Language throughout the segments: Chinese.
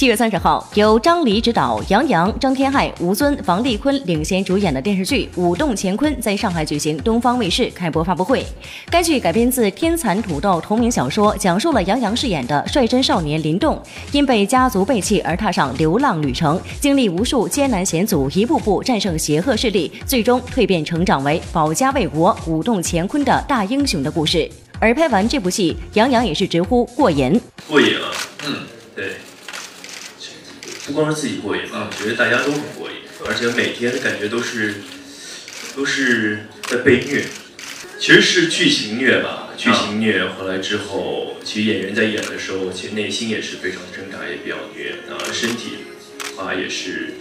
七月三十号，由张黎执导，杨洋、张天爱、吴尊、王丽坤领衔主演的电视剧《舞动乾坤》在上海举行东方卫视开播发布会。该剧改编自《天蚕土豆》同名小说，讲述了杨洋饰演的率真少年林动，因被家族背弃而踏上流浪旅程，经历无数艰难险阻，一步步战胜邪恶势力，最终蜕变成长为保家卫国、舞动乾坤的大英雄的故事。而拍完这部戏，杨洋也是直呼过瘾。过瘾了，嗯，对。不光是自己过瘾吧，我觉得大家都很过瘾，而且每天感觉都是都是在被虐，其实是剧情虐吧，剧情虐回来之后，其实演员在演的时候，其实内心也是非常挣扎，也比较虐啊，身体啊也是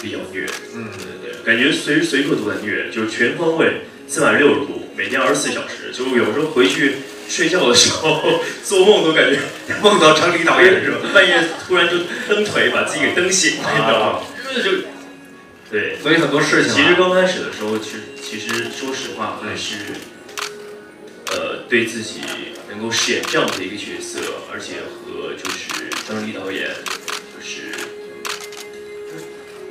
比较虐，嗯。对对，感觉随时随刻都在虐，就是全方位，三百六十度，每天二十四小时，就有时候回去。睡觉的时候做梦都感觉梦到张黎导演是吧？半夜突然就蹬腿把自己给蹬醒，你知道吗？就对，所以很多事情。其实刚开始的时候，其实其实说实话还是呃对自己能够饰演这样的一个角色，而且和就是张黎导演就是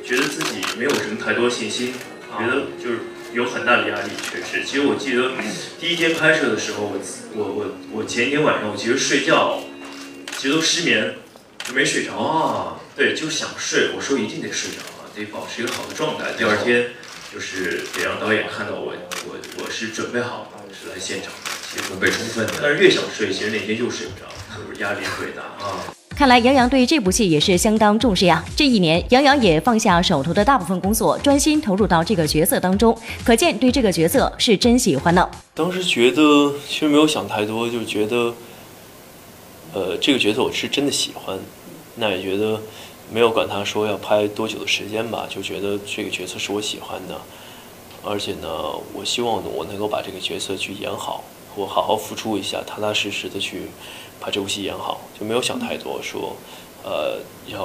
觉得自己没有什么太多信心，觉得就是。有很大的压力，确实。其实我记得第一天拍摄的时候，我我我我前一天晚上，我其实睡觉，其实都失眠，没睡着啊。对，就想睡。我说一定得睡着啊，得保持一个好的状态。第二天就是得让导演看到我，我我是准备好是来现场的，其实准备充分的。但是越想睡，其实那天又睡不着，就是压力特别大啊。看来杨洋对这部戏也是相当重视呀。这一年，杨洋也放下手头的大部分工作，专心投入到这个角色当中，可见对这个角色是真喜欢呢。当时觉得其实没有想太多，就觉得，呃，这个角色我是真的喜欢，那也觉得没有管他说要拍多久的时间吧，就觉得这个角色是我喜欢的，而且呢，我希望我能够把这个角色去演好，我好好付出一下，踏踏实实的去。把这部戏演好，就没有想太多，说，呃，要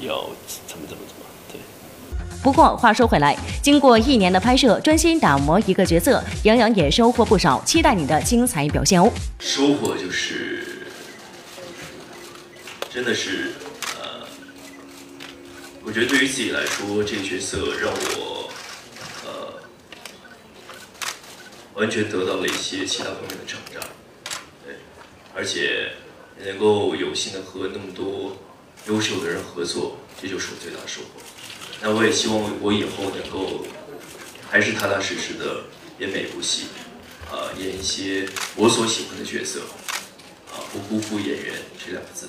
要怎么怎么怎么，对。不过话说回来，经过一年的拍摄，专心打磨一个角色，杨洋也收获不少，期待你的精彩表现哦。收获就是，真的是，呃，我觉得对于自己来说，这个角色让我，呃，完全得到了一些其他方面的成长。对而且能够有幸的和那么多优秀的人合作，这就是我最大的收获。那我也希望我以后能够还是踏踏实实的演每部戏，啊，演一些我所喜欢的角色，啊，不辜负演员这两个字。